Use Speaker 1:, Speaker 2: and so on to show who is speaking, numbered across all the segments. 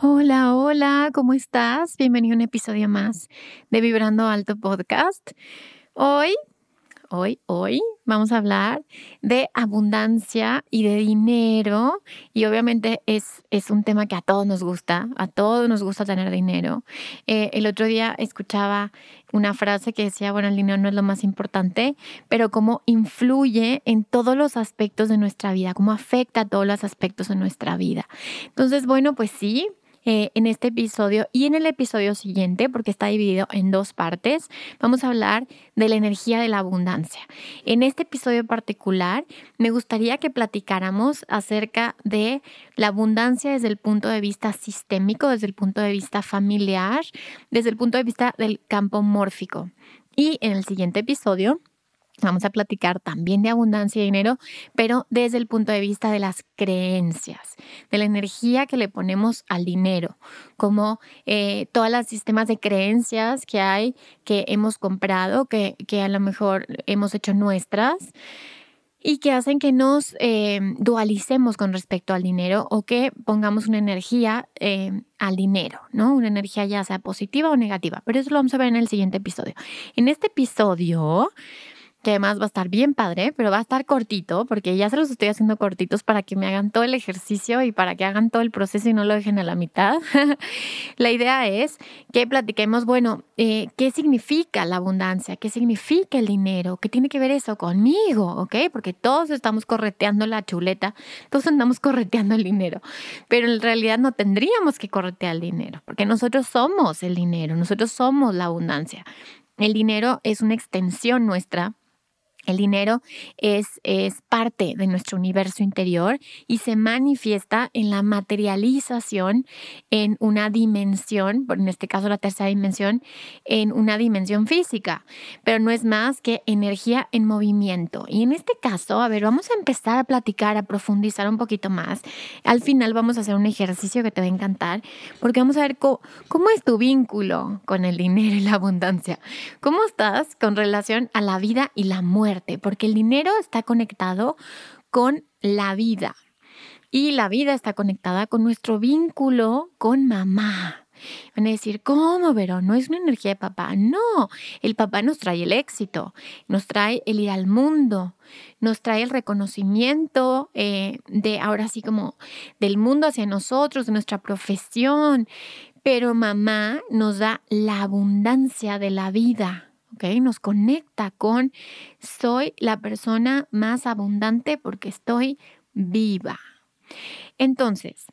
Speaker 1: Hola, hola, ¿cómo estás? Bienvenido a un episodio más de Vibrando Alto Podcast. Hoy, hoy, hoy vamos a hablar de abundancia y de dinero y obviamente es, es un tema que a todos nos gusta, a todos nos gusta tener dinero. Eh, el otro día escuchaba una frase que decía, bueno, el dinero no es lo más importante, pero cómo influye en todos los aspectos de nuestra vida, cómo afecta a todos los aspectos de nuestra vida. Entonces, bueno, pues sí, eh, en este episodio y en el episodio siguiente, porque está dividido en dos partes, vamos a hablar de la energía de la abundancia. En este episodio particular, me gustaría que platicáramos acerca de la abundancia desde el punto de vista sistémico, desde el punto de vista familiar, desde el punto de vista del campo mórfico. Y en el siguiente episodio Vamos a platicar también de abundancia y dinero, pero desde el punto de vista de las creencias, de la energía que le ponemos al dinero, como eh, todos los sistemas de creencias que hay, que hemos comprado, que, que a lo mejor hemos hecho nuestras y que hacen que nos eh, dualicemos con respecto al dinero o que pongamos una energía eh, al dinero, ¿no? Una energía ya sea positiva o negativa, pero eso lo vamos a ver en el siguiente episodio. En este episodio que además va a estar bien padre, pero va a estar cortito, porque ya se los estoy haciendo cortitos para que me hagan todo el ejercicio y para que hagan todo el proceso y no lo dejen a la mitad. la idea es que platiquemos, bueno, eh, ¿qué significa la abundancia? ¿Qué significa el dinero? ¿Qué tiene que ver eso conmigo? ¿Ok? Porque todos estamos correteando la chuleta, todos andamos correteando el dinero, pero en realidad no tendríamos que corretear el dinero, porque nosotros somos el dinero, nosotros somos la abundancia. El dinero es una extensión nuestra el dinero es, es, parte de nuestro universo interior y se manifiesta en la materialización en una dimensión, en este caso la tercera dimensión, en una dimensión física, pero no es más que energía en movimiento. Y en este caso, a ver, vamos a empezar a platicar, a profundizar un poquito más. Al final vamos a hacer un ejercicio que te va a encantar, porque vamos a ver cómo, cómo es tu vínculo con el dinero y la abundancia. ¿Cómo estás con relación a la vida y la muerte? Porque el dinero está conectado con la vida y la vida está conectada con nuestro vínculo con mamá. Van a decir, ¿cómo, Verón? No es una energía de papá. No, el papá nos trae el éxito, nos trae el ir al mundo, nos trae el reconocimiento eh, de ahora sí como del mundo hacia nosotros, de nuestra profesión. Pero mamá nos da la abundancia de la vida. Nos conecta con soy la persona más abundante porque estoy viva. Entonces,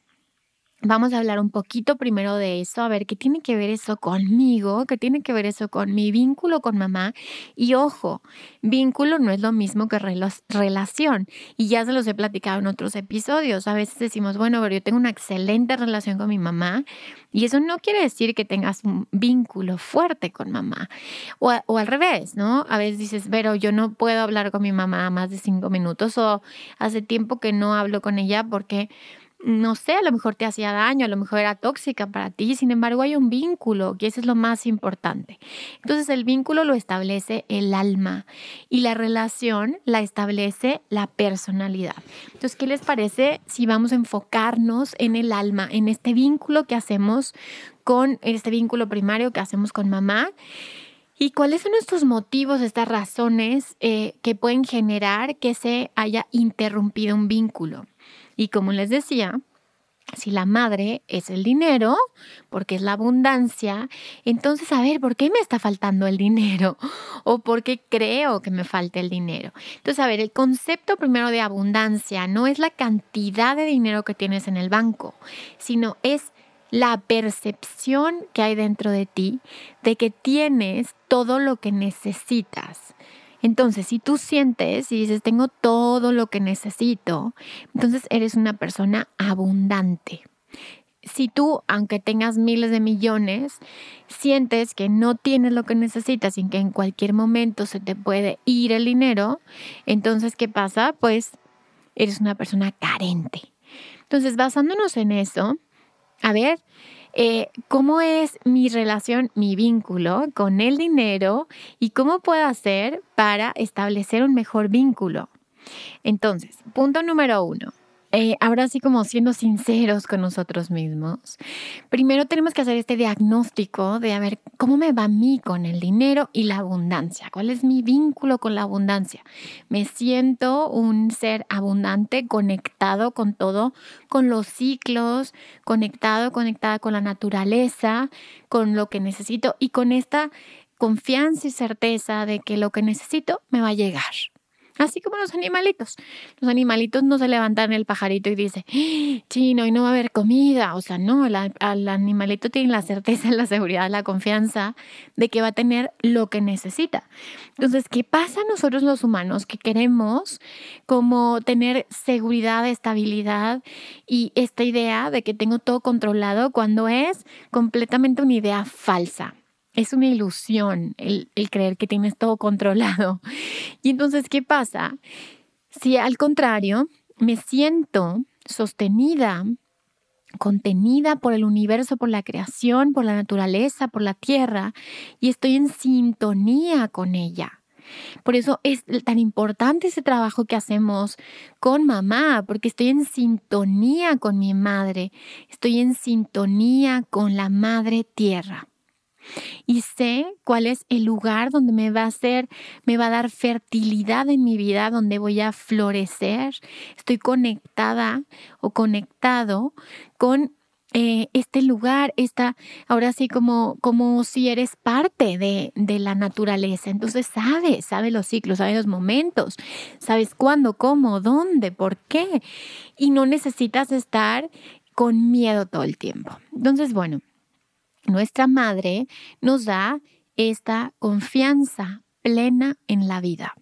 Speaker 1: Vamos a hablar un poquito primero de eso, a ver qué tiene que ver eso conmigo, qué tiene que ver eso con mi vínculo con mamá. Y ojo, vínculo no es lo mismo que relación. Y ya se los he platicado en otros episodios. A veces decimos, bueno, pero yo tengo una excelente relación con mi mamá. Y eso no quiere decir que tengas un vínculo fuerte con mamá. O, al revés, ¿no? A veces dices, pero yo no puedo hablar con mi mamá más de cinco minutos o hace tiempo que no hablo con ella porque no sé, a lo mejor te hacía daño, a lo mejor era tóxica para ti, sin embargo hay un vínculo y eso es lo más importante. Entonces el vínculo lo establece el alma y la relación la establece la personalidad. Entonces, ¿qué les parece si vamos a enfocarnos en el alma, en este vínculo que hacemos con este vínculo primario que hacemos con mamá? ¿Y cuáles son estos motivos, estas razones eh, que pueden generar que se haya interrumpido un vínculo? Y como les decía, Si la madre es el dinero, porque es la abundancia, entonces a ver, ¿por qué me está faltando el dinero? ¿O por qué creo que me falta el dinero? Entonces, a ver, el concepto primero de abundancia no es la cantidad de dinero que tienes en el banco, sino es la percepción que hay dentro de ti de que tienes todo lo que necesitas. Entonces, si tú sientes y dices, tengo todo lo que necesito, entonces eres una persona abundante. Si tú, aunque tengas miles de millones, sientes que no tienes lo que necesitas y que en cualquier momento se te puede ir el dinero, entonces, ¿qué pasa? Pues eres una persona carente. Entonces, basándonos en eso, a ver, eh, cómo es mi relación, mi vínculo con el dinero y cómo puedo hacer para establecer un mejor vínculo. Entonces, punto número uno, eh, ahora sí como siendo sinceros con nosotros mismos, primero tenemos que hacer este diagnóstico de a ver cómo me va a mí con el dinero y la abundancia, cuál es mi vínculo con la abundancia. Me siento un ser abundante, conectado con todo, con los ciclos, conectado, conectada con la naturaleza, con lo que necesito y con esta confianza y certeza de que lo que necesito me va a llegar. Así como los animalitos. Los animalitos no se levantan el pajarito y dice, chino, y no va a haber comida. O sea, no, el, animalito tiene la certeza, la seguridad, la confianza de que va a tener lo que necesita. Entonces, ¿qué pasa a nosotros los humanos que queremos como tener seguridad, estabilidad y esta idea de que tengo todo controlado cuando es completamente una idea falsa? Es una ilusión el, creer que tienes todo controlado. Y entonces, ¿qué pasa? Si al contrario, me siento sostenida, contenida por el universo, por la creación, por la naturaleza, por la tierra, y estoy en sintonía con ella. Por eso es tan importante ese trabajo que hacemos con mamá, porque estoy en sintonía con mi madre, estoy en sintonía con la madre tierra y sé cuál es el lugar donde me va a hacer, me va a dar fertilidad en mi vida, donde voy a florecer. Estoy conectada o conectado con eh, este lugar, esta, ahora sí como, como si eres parte de, de la naturaleza. Entonces sabes, sabes los ciclos, sabes los momentos, sabes cuándo, cómo, dónde, por qué. Y no necesitas estar con miedo todo el tiempo. Entonces, bueno, nuestra madre nos da esta confianza plena en la vida.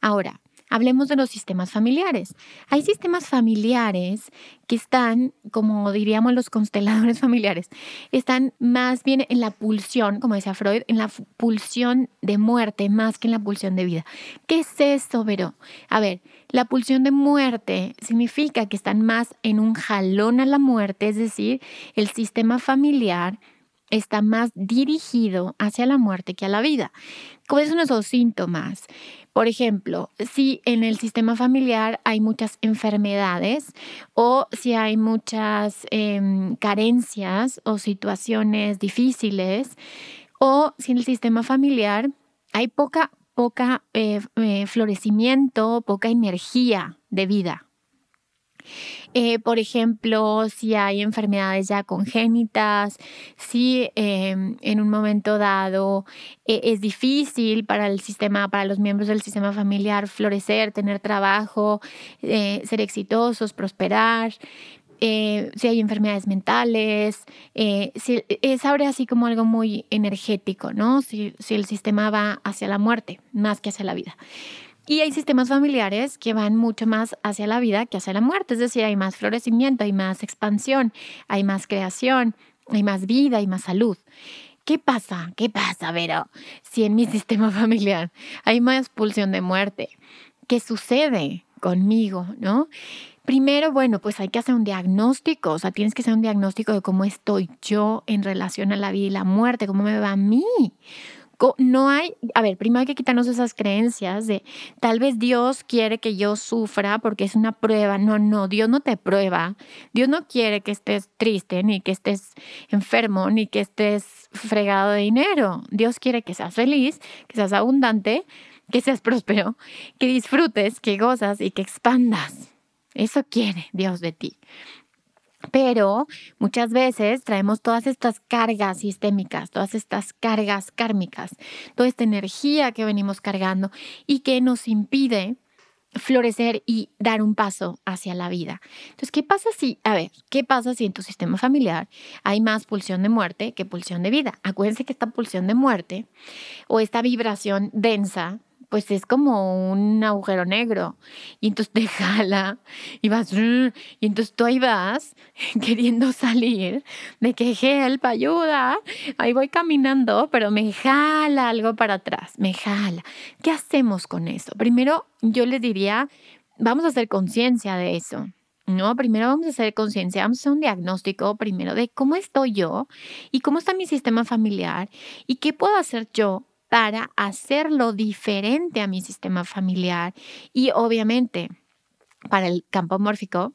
Speaker 1: Ahora, hablemos de los sistemas familiares. Hay sistemas familiares que están, como diríamos los consteladores familiares, están más bien en la pulsión, como decía Freud, en la pulsión de muerte más que en la pulsión de vida. ¿Qué es eso, Vero? A ver, la pulsión de muerte significa que están más en un jalón a la muerte, es decir, el sistema familiar está más dirigido hacia la muerte que a la vida. ¿Cuáles son esos síntomas? Por ejemplo, si en el sistema familiar hay muchas enfermedades o si hay muchas em, carencias o situaciones difíciles o si en el sistema familiar hay poca, poca eh, eh, florecimiento, poca energía de vida. Eh, por ejemplo, si hay enfermedades ya congénitas, si em, en un momento dado eh, es difícil para el sistema, para los miembros del sistema familiar florecer, tener trabajo, eh, ser exitosos, prosperar. si hay enfermedades mentales, si, es ahora así como algo muy energético, ¿no? Si, si el sistema va hacia la muerte más que hacia la vida. Y hay sistemas familiares que van mucho más hacia la vida que hacia la muerte, es decir, hay más florecimiento, hay más expansión, hay más creación, hay más vida, hay más salud. ¿Qué pasa? ¿Qué pasa, Vero? Si en mi sistema familiar hay más pulsión de muerte, ¿qué sucede conmigo, no? Primero, bueno, pues hay que hacer un diagnóstico, o sea, tienes que hacer un diagnóstico de cómo estoy yo en relación a la vida y la muerte, cómo me va a mí no hay, a ver, primero hay que quitarnos esas creencias de tal vez Dios quiere que yo sufra porque es una prueba. No, no, Dios no te prueba. Dios no quiere que estés triste, ni que estés enfermo, ni que estés fregado de dinero. Dios quiere que seas feliz, que seas abundante, que seas próspero, que disfrutes, que gozas y que expandas. Eso quiere Dios de ti. Pero muchas veces traemos todas estas cargas sistémicas, todas estas cargas kármicas, toda esta energía que venimos cargando y que nos impide florecer y dar un paso hacia la vida. Entonces, ¿qué pasa si, a ver, qué pasa si en tu sistema familiar hay más pulsión de muerte que pulsión de vida? Acuérdense que esta pulsión de muerte o esta vibración densa pues es como un agujero negro. Y entonces te jala y vas, y entonces tú ahí vas queriendo salir de que help, ayuda. Ahí voy caminando, pero me jala algo para atrás, me jala. ¿Qué hacemos con eso? Primero, yo les diría, vamos a hacer conciencia de eso. No, primero vamos a hacer conciencia, vamos a hacer un diagnóstico primero de cómo estoy yo y cómo está mi sistema familiar y qué puedo hacer yo para hacerlo diferente a mi sistema familiar. Y obviamente, para el campo mórfico,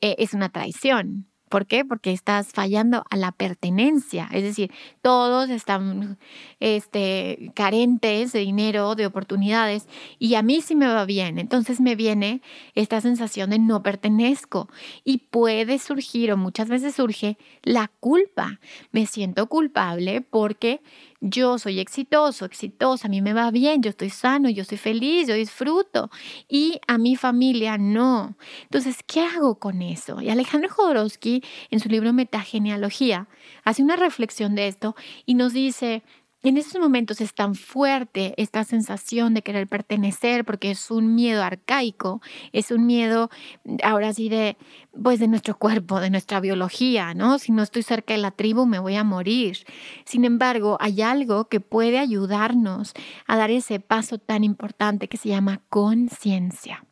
Speaker 1: eh, es una traición. ¿Por qué? Porque estás fallando a la pertenencia. Es decir, todos están este, carentes de dinero, de oportunidades, y a mí sí me va bien. Entonces me viene esta sensación de no pertenezco. Y puede surgir, o muchas veces surge, la culpa. Me siento culpable porque yo soy exitoso, exitosa, a mí me va bien, yo estoy sano, yo estoy feliz, yo disfruto y a mi familia no. Entonces, ¿qué hago con eso? Y Alejandro Jodorowsky en su libro Metagenealogía hace una reflexión de esto y nos dice, en esos momentos es tan fuerte esta sensación de querer pertenecer porque es un miedo arcaico, es un miedo ahora sí de pues de nuestro cuerpo, de nuestra biología, ¿no? Si no estoy cerca de la tribu me voy a morir. Sin embargo, hay algo que puede ayudarnos a dar ese paso tan importante que se llama conciencia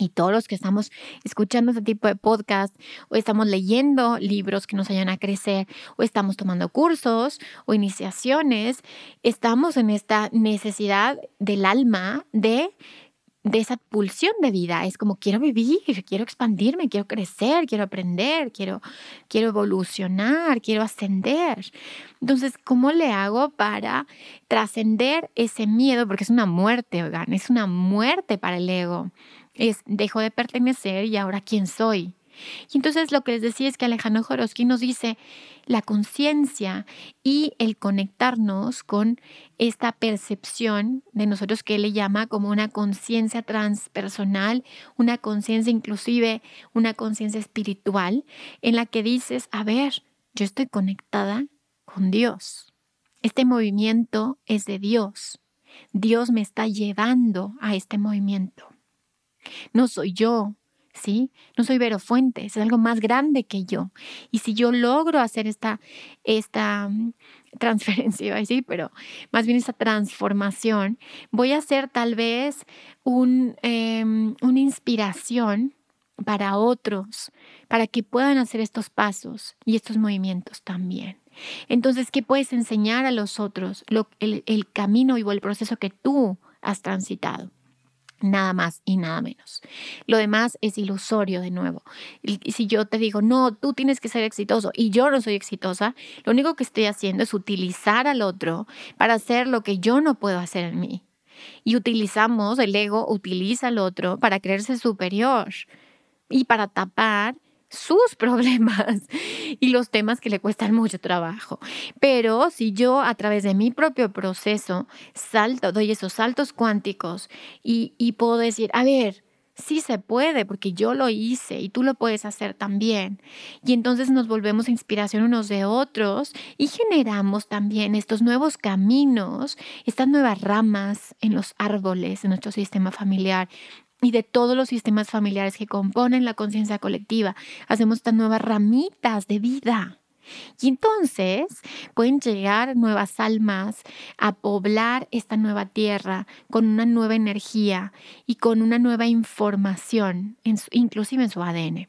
Speaker 1: y todos los que estamos escuchando este tipo de podcast o estamos leyendo libros que nos ayudan a crecer o estamos tomando cursos o iniciaciones, estamos en esta necesidad del alma de de esa pulsión de vida. Es como quiero vivir, quiero expandirme, quiero crecer, quiero aprender, quiero, quiero evolucionar, quiero ascender. Entonces, ¿cómo le hago para trascender ese miedo? Porque es una muerte, oigan, es una muerte para el ego es dejo de pertenecer y ahora quién soy. Y entonces lo que les decía es que Alejandro Joroski nos dice la conciencia y el conectarnos con esta percepción de nosotros que él le llama como una conciencia transpersonal, una conciencia inclusive, una conciencia espiritual, en la que dices, a ver, yo estoy conectada con Dios. Este movimiento es de Dios. Dios me está llevando a este movimiento. No soy yo, ¿sí? No soy Vero Fuentes, es algo más grande que yo. Y si yo logro hacer esta, esta mm, transferencia, ¿sí? pero más bien esta transformación, voy a ser tal vez un, em, una inspiración para otros, para que puedan hacer estos pasos y estos movimientos también. Entonces, ¿qué puedes enseñar a los otros? el, el camino o el proceso que tú has transitado. Nada más y nada menos. Lo demás es ilusorio de nuevo. Si yo te digo, no, tú tienes que ser exitoso y yo no soy exitosa, lo único que estoy haciendo es utilizar al otro para hacer lo que yo no puedo hacer en mí. Y utilizamos, el ego utiliza al otro para creerse superior y para tapar sus problemas y los temas que le cuestan mucho trabajo. Pero si yo a través de mi propio proceso salto, doy esos saltos cuánticos y, y puedo decir, a ver, sí se puede porque yo lo hice y tú lo puedes hacer también. Y entonces nos volvemos inspiración unos de otros y generamos también estos nuevos caminos, estas nuevas ramas en los árboles de nuestro sistema familiar y de todos los sistemas familiares que componen la conciencia colectiva. Hacemos estas nuevas ramitas de vida. Y entonces pueden llegar nuevas almas a poblar esta nueva tierra con una nueva energía y con una nueva información, inclusive en su ADN.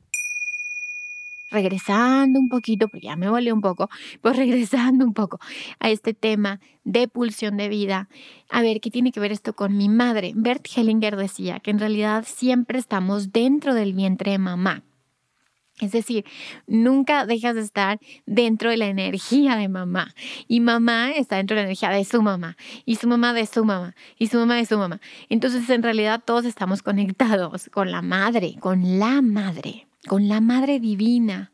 Speaker 1: Regresando un poquito, porque ya me volé un poco, pues regresando un poco a este tema de pulsión de vida. A ver, ¿qué tiene que ver esto con mi madre? Bert Hellinger decía que en realidad siempre estamos dentro del vientre de mamá. Es decir, nunca dejas de estar dentro de la energía de mamá. Y mamá está dentro de la energía de su mamá. Y su mamá de su mamá. Y su mamá de su mamá. Entonces, en realidad, todos estamos conectados con la madre, con la madre, con la madre divina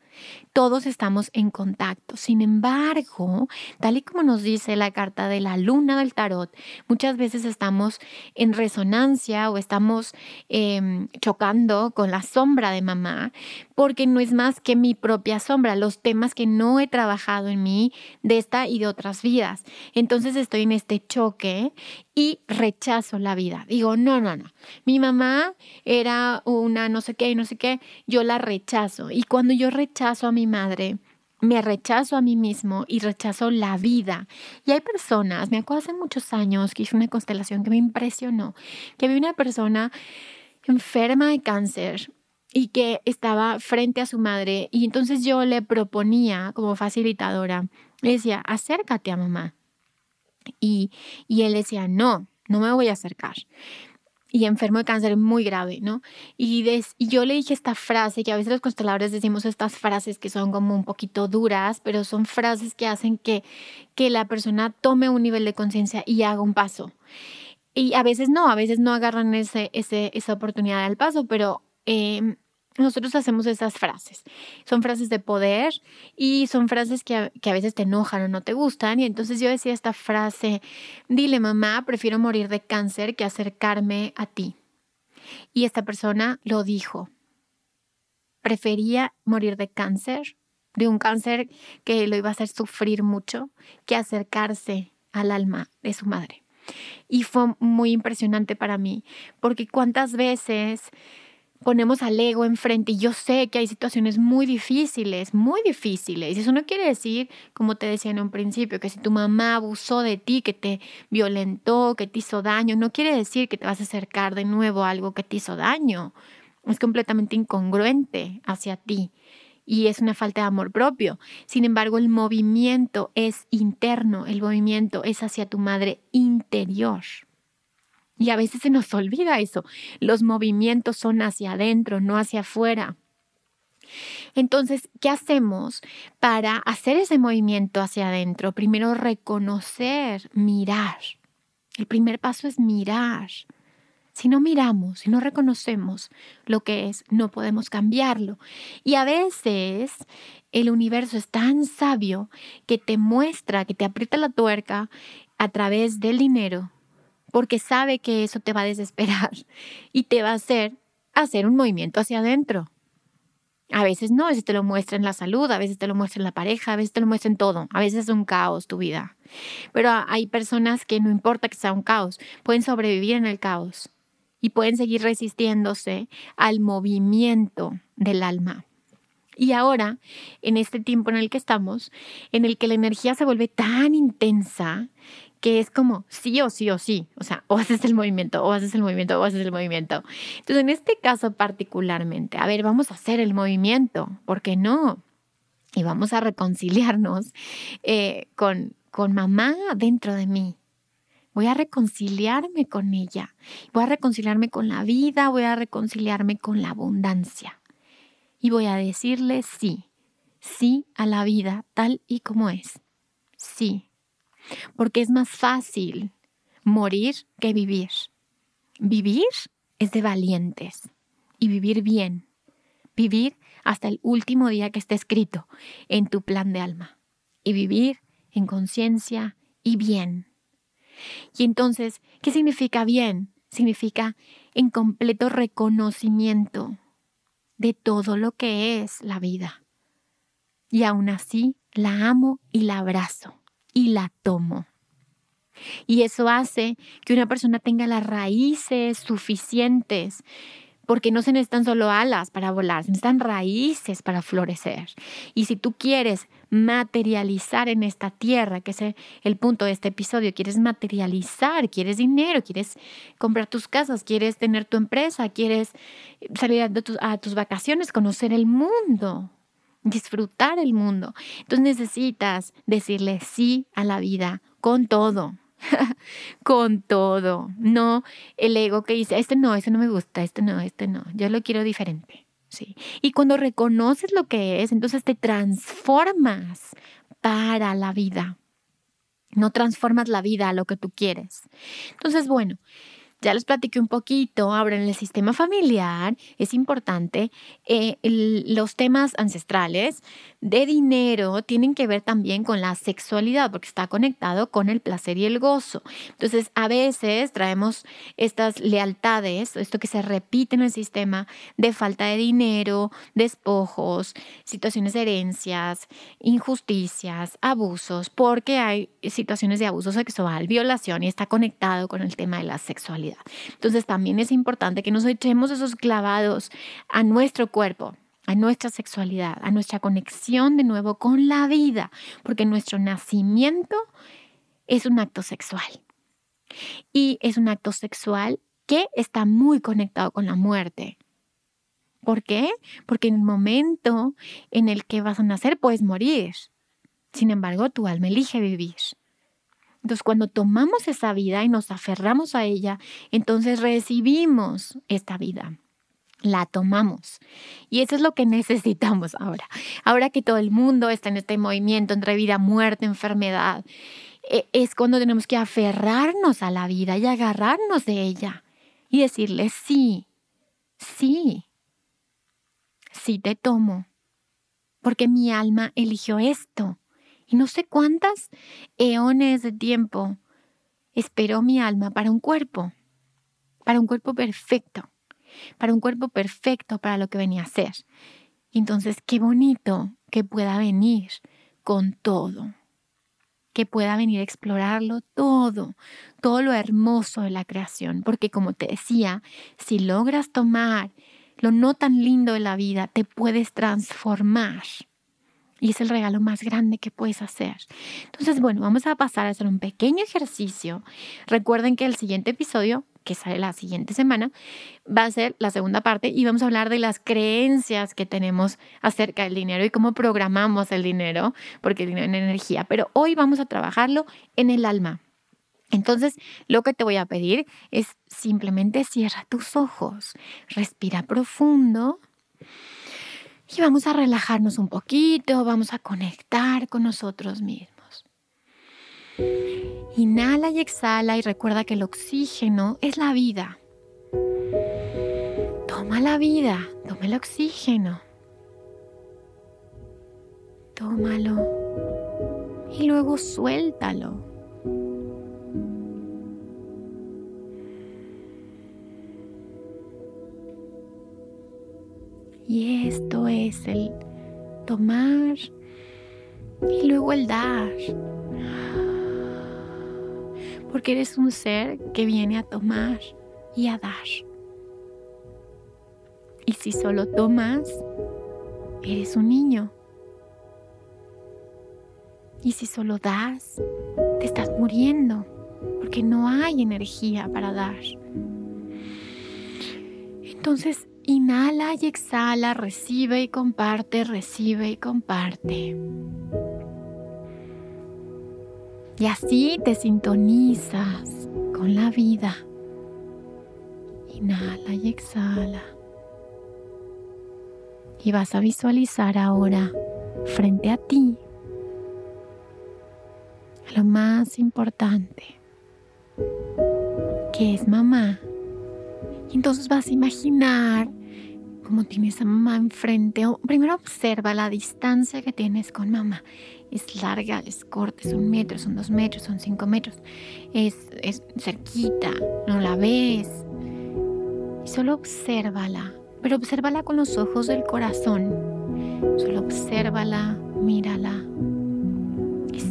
Speaker 1: todos estamos en contacto. Sin embargo, tal y como nos dice la carta de la luna del tarot, muchas veces estamos en resonancia o estamos em, chocando con la sombra de mamá, porque no es más que mi propia sombra, los temas que no he trabajado en mí de esta y de otras vidas. Entonces estoy en este choque y rechazo la vida. Digo, no, no, no. Mi mamá era una no sé qué y no sé qué, yo la rechazo. Y cuando yo rechazo a mi madre, me rechazo a mí mismo y rechazo la vida. Y hay personas, me acuerdo hace muchos años que hice una constelación que me impresionó, que había una persona enferma de cáncer y que estaba frente a su madre y entonces yo le proponía como facilitadora, le decía, acércate a mamá. Y, y él decía, no, no me voy a acercar. Y enfermo de cáncer muy grave, ¿no? Y, y yo le dije esta frase, que a veces los consteladores decimos estas frases que son como un poquito duras, pero son frases que hacen que, que la persona tome un nivel de conciencia y haga un paso. Y a veces no, a veces no agarran ese, ese, esa oportunidad al paso, pero em, nosotros hacemos esas frases. Son frases de poder y son frases que a, que a, veces te enojan o no te gustan. Y entonces yo decía esta frase, dile mamá, prefiero morir de cáncer que acercarme a ti. Y esta persona lo dijo. Prefería morir de cáncer, de un cáncer que lo iba a hacer sufrir mucho, que acercarse al alma de su madre. Y fue muy impresionante para mí, porque cuántas veces ponemos al ego enfrente y yo sé que hay situaciones muy difíciles, muy difíciles. Y eso no quiere decir, como te decía en un principio, que si tu mamá abusó de ti, que te violentó, que te hizo daño, no quiere decir que te vas a acercar de nuevo a algo que te hizo daño. Es completamente incongruente hacia ti y es una falta de amor propio. Sin embargo, el movimiento es interno, el movimiento es hacia tu madre interior. Y a veces se nos olvida eso. Los movimientos son hacia adentro, no hacia afuera. Entonces, ¿qué hacemos para hacer ese movimiento hacia adentro? Primero, reconocer, mirar. El primer paso es mirar. Si no miramos, si no reconocemos lo que es, no podemos cambiarlo. Y a veces el universo es tan sabio que te muestra, que te aprieta la tuerca a través del dinero, porque sabe que eso te va a desesperar y te va a hacer hacer un movimiento hacia adentro. A veces no, a veces te lo muestra en la salud, a veces te lo muestra en la pareja, a veces te lo muestra en todo, a veces es un caos tu vida. Pero hay personas que no importa que sea un caos, pueden sobrevivir en el caos y pueden seguir resistiéndose al movimiento del alma. Y ahora, en este tiempo en el que estamos, en el que la energía se vuelve tan intensa que es como sí o sí o sí, o sea, o haces el movimiento, o haces el movimiento, o haces el movimiento. Entonces, en este caso particularmente, a ver, vamos a hacer el movimiento, ¿por qué no? Y vamos a reconciliarnos eh, con, con mamá dentro de mí. Voy a reconciliarme con ella, voy a reconciliarme con la vida, voy a reconciliarme con la abundancia. Y voy a decirle sí, sí a la vida tal y como es. Sí, porque es más fácil morir que vivir. Vivir es de valientes y vivir bien. Vivir hasta el último día que esté escrito en tu plan de alma. Y vivir en conciencia y bien. Y entonces, ¿qué significa bien? Significa en completo reconocimiento de todo lo que es la vida. Y aún así la amo y la abrazo y la tomo. Y eso hace que una persona tenga las raíces suficientes porque no se necesitan solo alas para volar, se necesitan raíces para florecer. Y si tú quieres materializar en esta tierra, que es el punto de este episodio, quieres materializar, quieres dinero, quieres comprar tus casas, quieres tener tu empresa, quieres salir a, a tus vacaciones, conocer el mundo, disfrutar el mundo. Entonces necesitas decirle sí a la vida con todo. con todo, no el ego que dice, este no, este no me gusta, este no, este no, yo lo quiero diferente. Sí. Y cuando reconoces lo que es, entonces te transformas para la vida. No transformas la vida a lo que tú quieres. Entonces, bueno, ya les platiqué un poquito, ahora en el sistema familiar es importante, eh, los temas ancestrales de dinero tienen que ver también con la sexualidad, porque está conectado con el placer y el gozo. Entonces, a veces traemos estas lealtades, esto que se repite en el sistema de falta de dinero, despojos, situaciones de herencias, injusticias, abusos, porque hay situaciones de abuso sexual, violación y está conectado con el tema de la sexualidad. Entonces también es importante que nos echemos esos clavados a nuestro cuerpo, a nuestra sexualidad, a nuestra conexión de nuevo con la vida, porque nuestro nacimiento es un acto sexual. Y es un acto sexual que está muy conectado con la muerte. ¿Por qué? Porque en el momento en el que vas a nacer puedes morir. Sin embargo, tu alma elige vivir. Entonces, cuando tomamos esa vida y nos aferramos a ella, entonces recibimos esta vida. La tomamos. Y eso es lo que necesitamos ahora. Ahora que todo el mundo está en este movimiento entre vida, muerte, enfermedad, e, es cuando tenemos que aferrarnos a la vida y agarrarnos de ella y decirle, sí, sí, sí te tomo, porque mi alma eligió esto y no sé cuántas eones de tiempo esperó mi alma para un cuerpo, para un cuerpo perfecto, para un cuerpo perfecto para lo que venía a ser. Entonces, qué bonito que pueda venir con todo, que pueda venir a explorarlo todo, todo lo hermoso de la creación, porque como te decía, si logras tomar lo no tan lindo de la vida, te puedes transformar y es el regalo más grande que puedes hacer. Entonces, bueno, vamos a pasar a hacer un pequeño ejercicio. Recuerden que el siguiente episodio, que sale la siguiente semana, va a ser la segunda parte y vamos a hablar de las creencias que tenemos acerca del dinero y cómo programamos el dinero, porque el dinero es energía. Pero hoy vamos a trabajarlo en el alma. Entonces, lo que te voy a pedir es simplemente cierra tus ojos, respira profundo y vamos a relajarnos un poquito, vamos a conectar con nosotros mismos. Inhala y exhala y recuerda que el oxígeno es la vida. Toma la vida, toma el oxígeno. Tómalo y luego suéltalo. Tomar y luego el dar. Porque eres un ser que viene a tomar y a dar. Y si solo tomas, eres un niño. Y si solo das, te estás muriendo, porque no hay energía para dar. Entonces, Inhala y exhala, recibe y comparte, recibe y comparte. Y así te sintonizas con la vida. Inhala y exhala. Y vas a visualizar ahora frente a ti lo más importante, que es mamá. Entonces vas a imaginar como tienes a mamá enfrente. Primero observa la distancia que tienes con mamá. Es larga, es corta, es un metro, son dos metros, son cinco metros. Es, es cerquita, no la ves. Y solo obsérvala, pero obsérvala con los ojos del corazón. Solo obsérvala, mírala.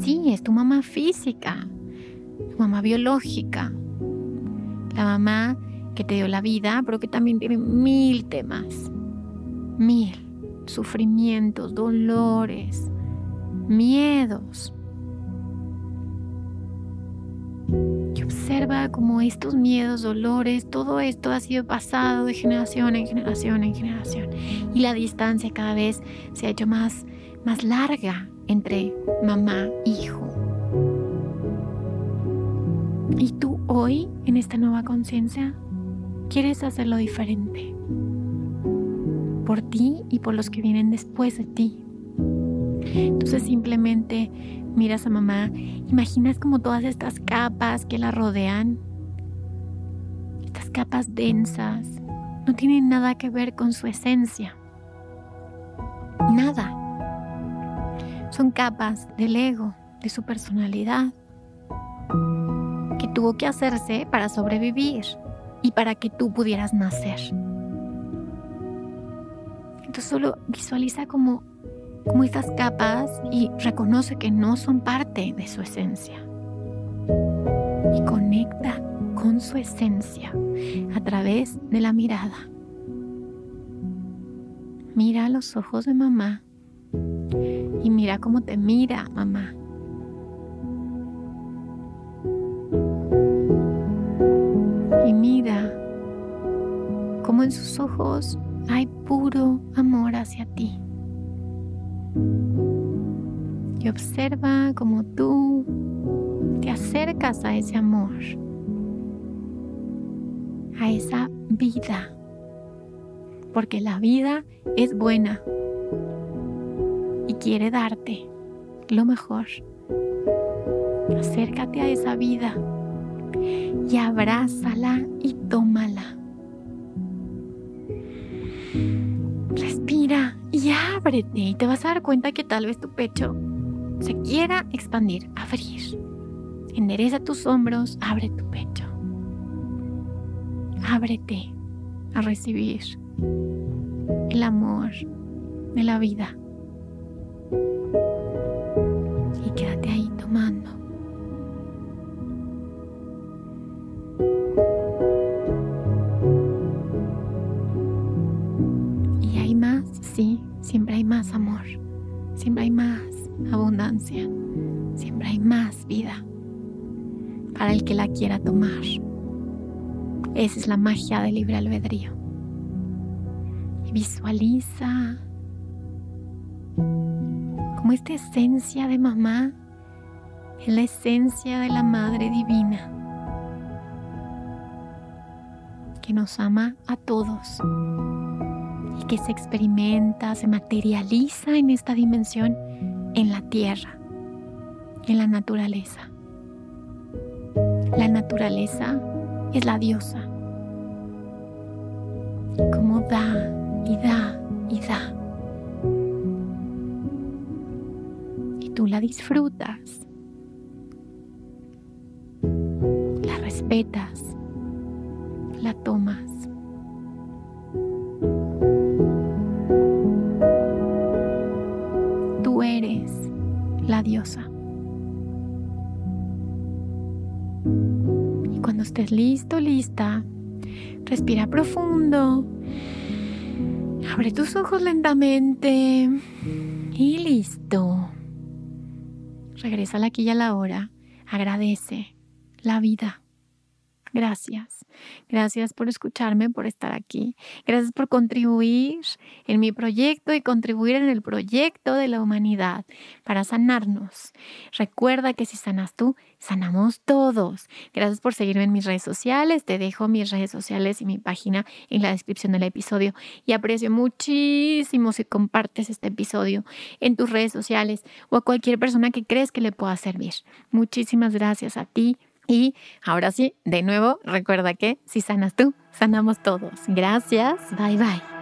Speaker 1: Sí, es tu mamá física, tu mamá biológica, la mamá que te dio la vida, pero que también tiene mil temas, mil sufrimientos, dolores, miedos. Y observa cómo estos miedos, dolores, todo esto ha sido pasado de generación en generación en generación. Y la distancia cada vez se ha hecho más, más larga entre mamá hijo. Y tú hoy, en esta nueva conciencia, quieres hacerlo diferente. Por ti y por los que vienen después de ti. Entonces simplemente miras a mamá, imaginas como todas estas capas que la rodean, estas capas densas, no tienen nada que ver con su esencia. Nada. Son capas del ego, de su personalidad, que tuvo que hacerse para sobrevivir y para que tú pudieras nacer. Entonces solo visualiza como como estas capas y reconoce que no son parte de su esencia. Y conecta con su esencia a través de la mirada. Mira los ojos de mamá y mira cómo te mira mamá. Hay puro amor hacia ti y observa cómo tú te acercas a ese amor, a esa vida, porque la vida es buena y quiere darte lo mejor. Acércate a esa vida y abrázala y tómala. Respira y ábrete y te vas a dar cuenta que tal vez tu pecho se quiera expandir, abrir. Endereza tus hombros, abre tu pecho. Ábrete a recibir el amor de la vida. Que la quiera tomar. Esa es la magia del libre albedrío. Visualiza como esta esencia de mamá es la esencia de la Madre Divina que nos ama a todos y que se experimenta, se materializa en esta dimensión en la tierra, en la naturaleza. La naturaleza es la diosa. Como da y da y da. Y tú la disfrutas. La respetas. La tomas. la diosa. Estés listo, lista, respira profundo. Abre tus ojos lentamente. Y listo. Regresa aquí y a la hora. Agradece la vida. Gracias. Gracias por escucharme, por estar aquí. Gracias por contribuir en mi proyecto y contribuir en el proyecto de la humanidad para sanarnos. Recuerda que si sanas tú, sanamos todos. Gracias por seguirme en mis redes sociales. Te dejo mis redes sociales y mi página en la descripción del episodio. Y aprecio muchísimo si compartes este episodio en tus redes sociales o a cualquier persona que crees que le pueda servir. Muchísimas gracias a ti y ahora sí, de nuevo, recuerda que si sanas tú, sanamos todos. Gracias. Bye bye.